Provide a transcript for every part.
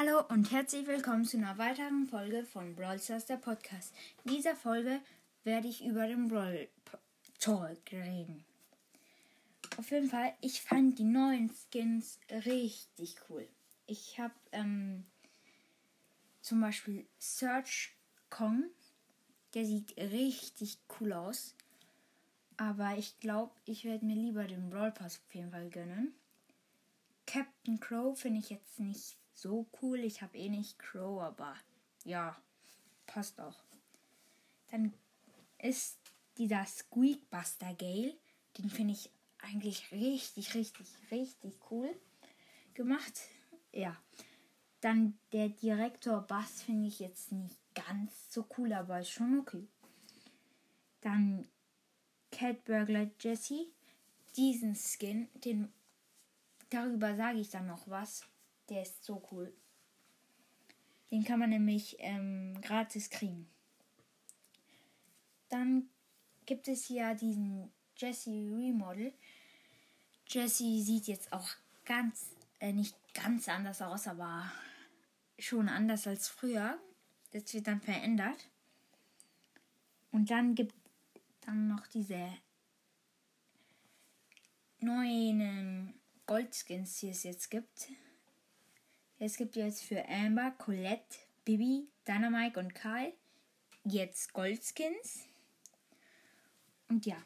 Hallo und herzlich willkommen zu einer weiteren Folge von Brawl Stars, der Podcast. In dieser Folge werde ich über den Brawl Talk reden. Auf jeden Fall, ich fand die neuen Skins richtig cool. Ich habe ähm, zum Beispiel Search Kong, der sieht richtig cool aus. Aber ich glaube, ich werde mir lieber den Brawl Pass auf jeden Fall gönnen. Captain Crow finde ich jetzt nicht so cool. Ich habe eh nicht Crow, aber ja, passt auch. Dann ist dieser Squeakbuster Gale. Den finde ich eigentlich richtig, richtig, richtig cool gemacht. Ja. Dann der Direktor Bass finde ich jetzt nicht ganz so cool, aber ist schon okay. Dann Cat Burglar Jesse. Diesen Skin, den darüber sage ich dann noch was. Der ist so cool. Den kann man nämlich ähm, gratis kriegen. Dann gibt es hier diesen Jesse Remodel. Jesse sieht jetzt auch ganz, äh, nicht ganz anders aus, aber schon anders als früher. Das wird dann verändert. Und dann gibt dann noch diese neuen Goldskins, die es jetzt gibt. Es gibt jetzt für Amber, Colette, Bibi, Dynamite und Karl jetzt Goldskins. Und ja,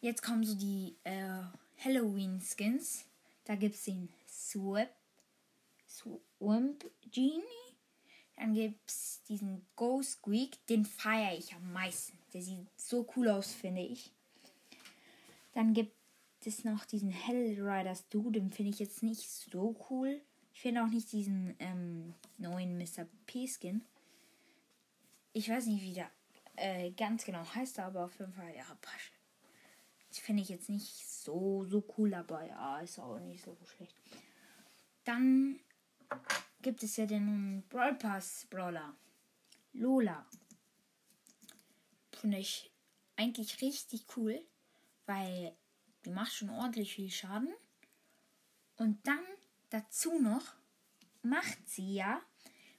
jetzt kommen so die äh, Halloween-Skins. Da gibt es den Swap, Swamp Genie. Dann gibt es diesen Ghost Squeak. Den feiere ich am meisten. Der sieht so cool aus, finde ich. Dann gibt es noch diesen Hell Riders Du. Den finde ich jetzt nicht so cool. Ich finde auch nicht diesen ähm, neuen Mr. P-Skin. Ich weiß nicht, wie der äh, ganz genau heißt, aber auf jeden Fall, ja, passt. Das finde ich jetzt nicht so, so cool, aber ja, ist auch nicht so schlecht. Dann gibt es ja den Brawl Pass Brawler. Lola. Finde ich eigentlich richtig cool, weil die macht schon ordentlich viel Schaden. Und dann dazu noch macht sie ja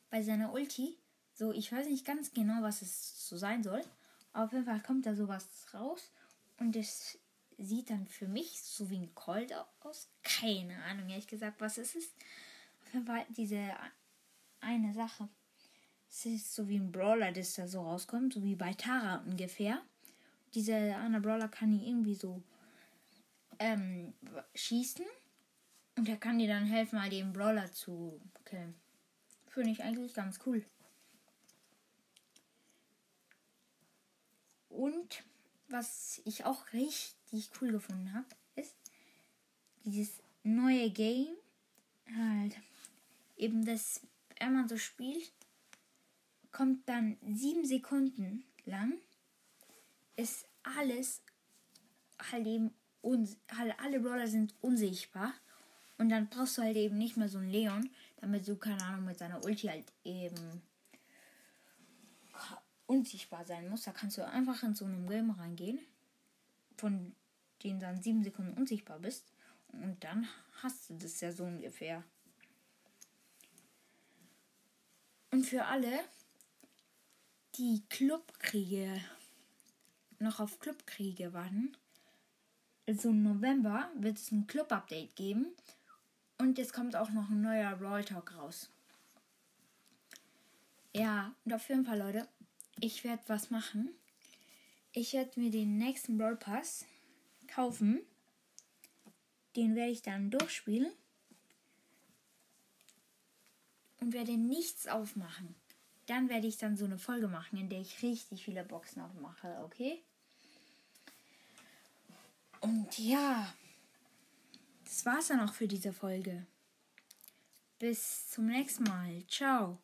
bei seiner Ulti so, ich weiß nicht ganz genau, was es so sein soll. Aber auf jeden Fall kommt da sowas raus und es sieht dann für mich so wie ein Colt aus. Keine Ahnung, ehrlich gesagt, was es ist. Auf jeden Fall diese eine Sache. Es ist so wie ein Brawler, das da so rauskommt, so wie bei Tara ungefähr. Dieser andere Brawler kann irgendwie so ähm, schießen und er kann dir dann helfen, mal den Brawler zu killen. Finde ich eigentlich ganz cool. Und was ich auch richtig cool gefunden habe, ist dieses neue Game. Halt, eben das, wenn man so spielt, kommt dann sieben Sekunden lang, ist alles halt eben, halt alle Brawler sind unsichtbar und dann brauchst du halt eben nicht mehr so einen Leon, damit du, keine Ahnung, mit seiner Ulti halt eben unsichtbar sein musst. Da kannst du einfach in so einem Game reingehen, von denen dann sieben Sekunden unsichtbar bist. Und dann hast du das ja so ungefähr. Und für alle, die Clubkriege noch auf Clubkriege warten, also im November wird es ein Club-Update geben und jetzt kommt auch noch ein neuer Brawl Talk raus. Ja, und auf jeden Fall, Leute, ich werde was machen. Ich werde mir den nächsten Brawl Pass kaufen. Den werde ich dann durchspielen. Und werde nichts aufmachen. Dann werde ich dann so eine Folge machen, in der ich richtig viele Boxen aufmache, okay? Und ja. Das war's dann auch für diese Folge. Bis zum nächsten Mal. Ciao.